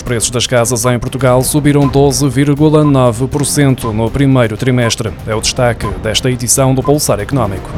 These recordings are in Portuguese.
Os preços das casas em Portugal subiram 12,9% no primeiro trimestre. É o destaque desta edição do Pulsar Económico.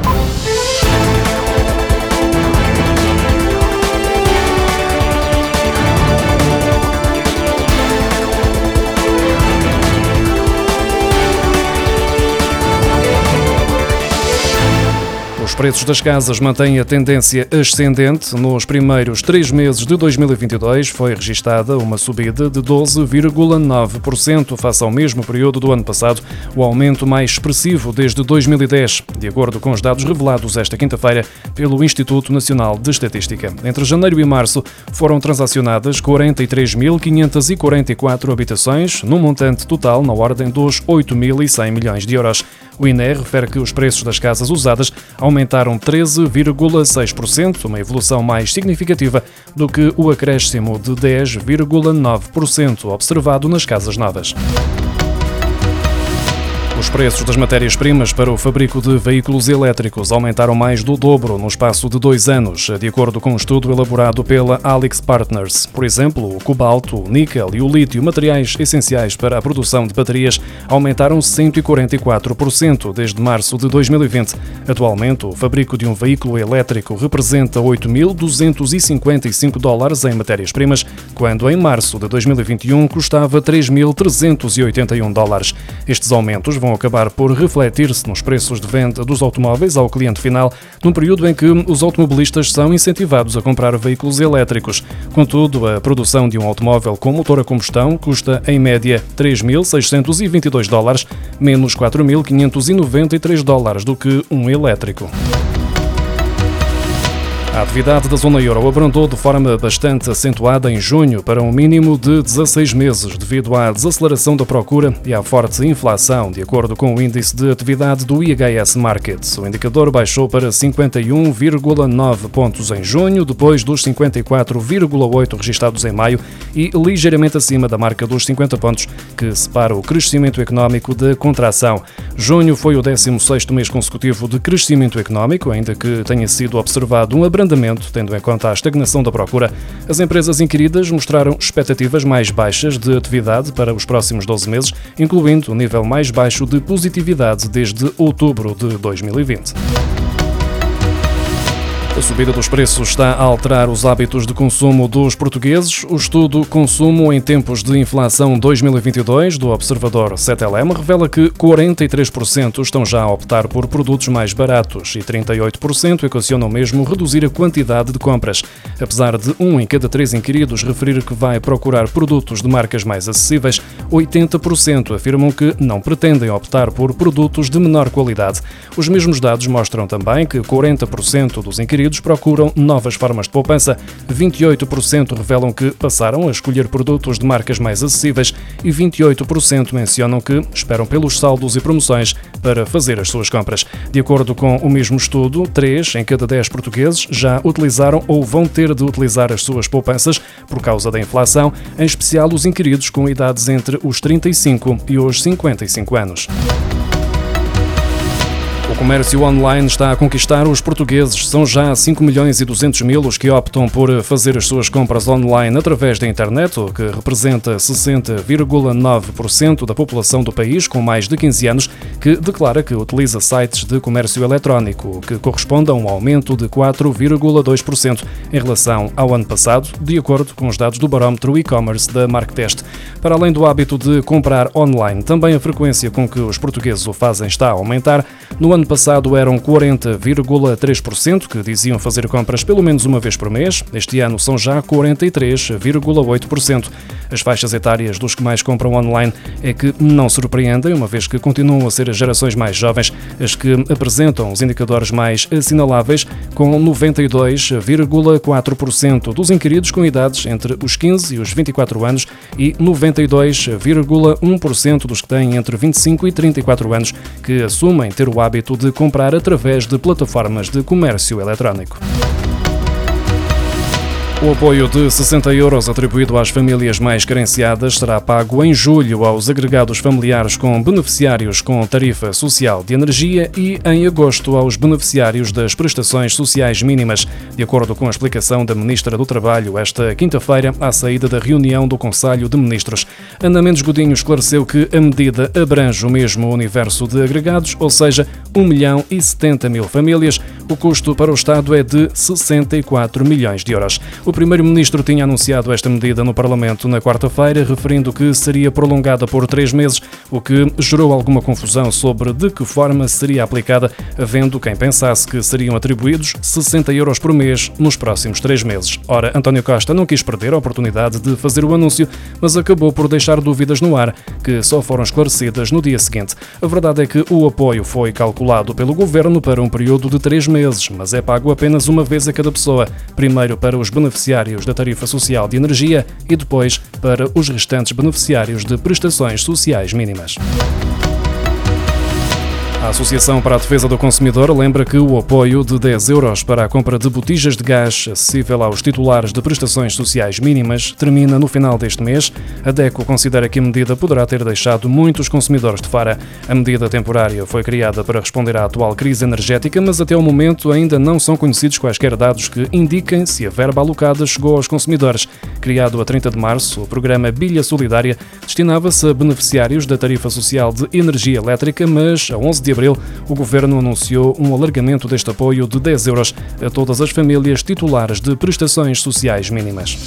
Preços das casas mantêm a tendência ascendente. Nos primeiros três meses de 2022 foi registada uma subida de 12,9% face ao mesmo período do ano passado, o aumento mais expressivo desde 2010, de acordo com os dados revelados esta quinta-feira pelo Instituto Nacional de Estatística. Entre janeiro e março foram transacionadas 43.544 habitações, num montante total na ordem dos 8.100 milhões de euros. O INE refere que os preços das casas usadas aumentaram 13,6%, uma evolução mais significativa do que o acréscimo de 10,9% observado nas casas novas. Os preços das matérias-primas para o fabrico de veículos elétricos aumentaram mais do dobro no espaço de dois anos, de acordo com um estudo elaborado pela Alix Partners. Por exemplo, o cobalto, o níquel e o lítio, materiais essenciais para a produção de baterias, aumentaram 144% desde março de 2020. Atualmente, o fabrico de um veículo elétrico representa 8.255 dólares em matérias-primas, quando em março de 2021 custava 3.381 dólares. Estes aumentos vão acabar por refletir-se nos preços de venda dos automóveis ao cliente final, num período em que os automobilistas são incentivados a comprar veículos elétricos. Contudo, a produção de um automóvel com motor a combustão custa, em média, 3.622 dólares, menos 4.593 dólares do que um elétrico. A atividade da zona euro abrandou de forma bastante acentuada em junho para um mínimo de 16 meses, devido à desaceleração da procura e à forte inflação, de acordo com o índice de atividade do IHS Market. O indicador baixou para 51,9 pontos em junho, depois dos 54,8 registados em maio e ligeiramente acima da marca dos 50 pontos, que separa o crescimento económico da contração. Junho foi o 16º mês consecutivo de crescimento económico, ainda que tenha sido observado um abrandamento tendo em conta a estagnação da procura. As empresas inquiridas mostraram expectativas mais baixas de atividade para os próximos 12 meses, incluindo o nível mais baixo de positividade desde outubro de 2020. A subida dos preços está a alterar os hábitos de consumo dos portugueses. O estudo Consumo em Tempos de Inflação 2022 do Observador CTLM revela que 43% estão já a optar por produtos mais baratos e 38% equacionam mesmo reduzir a quantidade de compras. Apesar de um em cada três inquiridos referir que vai procurar produtos de marcas mais acessíveis, 80% afirmam que não pretendem optar por produtos de menor qualidade. Os mesmos dados mostram também que 40% dos inquiridos procuram novas formas de poupança. 28% revelam que passaram a escolher produtos de marcas mais acessíveis e 28% mencionam que esperam pelos saldos e promoções para fazer as suas compras. De acordo com o mesmo estudo, 3 em cada 10 portugueses já utilizaram ou vão ter de utilizar as suas poupanças por causa da inflação, em especial os inquiridos com idades entre os 35 e os 55 anos. Comércio online está a conquistar os portugueses. São já 5 milhões e 200 mil os que optam por fazer as suas compras online através da internet, o que representa 60,9% da população do país com mais de 15 anos, que declara que utiliza sites de comércio eletrónico, que corresponde a um aumento de 4,2% em relação ao ano passado, de acordo com os dados do barómetro e-commerce da Marktest. Para além do hábito de comprar online, também a frequência com que os portugueses o fazem está a aumentar. No ano passado eram 40,3% que diziam fazer compras pelo menos uma vez por mês. Este ano são já 43,8%. As faixas etárias dos que mais compram online é que não surpreendem, uma vez que continuam a ser as gerações mais jovens as que apresentam os indicadores mais assinaláveis, com 92,4% dos inquiridos com idades entre os 15 e os 24 anos e 92,1% dos que têm entre 25 e 34 anos que assumem ter o hábito de comprar através de plataformas de comércio eletrónico. O apoio de 60 euros atribuído às famílias mais carenciadas será pago em julho aos agregados familiares com beneficiários com tarifa social de energia e em agosto aos beneficiários das prestações sociais mínimas, de acordo com a explicação da Ministra do Trabalho esta quinta-feira à saída da reunião do Conselho de Ministros. Ana Mendes Godinho esclareceu que a medida abrange o mesmo universo de agregados, ou seja, 1 milhão e 70 mil famílias. O custo para o Estado é de 64 milhões de euros. O Primeiro-Ministro tinha anunciado esta medida no Parlamento na quarta-feira, referindo que seria prolongada por três meses, o que gerou alguma confusão sobre de que forma seria aplicada, havendo quem pensasse que seriam atribuídos 60 euros por mês nos próximos três meses. Ora, António Costa não quis perder a oportunidade de fazer o anúncio, mas acabou por deixar dúvidas no ar, que só foram esclarecidas no dia seguinte. A verdade é que o apoio foi calculado pelo governo para um período de três meses, mas é pago apenas uma vez a cada pessoa. Primeiro para os beneficiários da tarifa social de energia e depois para os restantes beneficiários de prestações sociais mínimas. A Associação para a Defesa do Consumidor lembra que o apoio de 10 euros para a compra de botijas de gás acessível aos titulares de prestações sociais mínimas termina no final deste mês. A DECO considera que a medida poderá ter deixado muitos consumidores de fora. A medida temporária foi criada para responder à atual crise energética, mas até o momento ainda não são conhecidos quaisquer dados que indiquem se a verba alocada chegou aos consumidores. Criado a 30 de março, o programa Bilha Solidária destinava-se a beneficiários da tarifa social de energia elétrica, mas a 11 abril, o Governo anunciou um alargamento deste apoio de 10 euros a todas as famílias titulares de prestações sociais mínimas.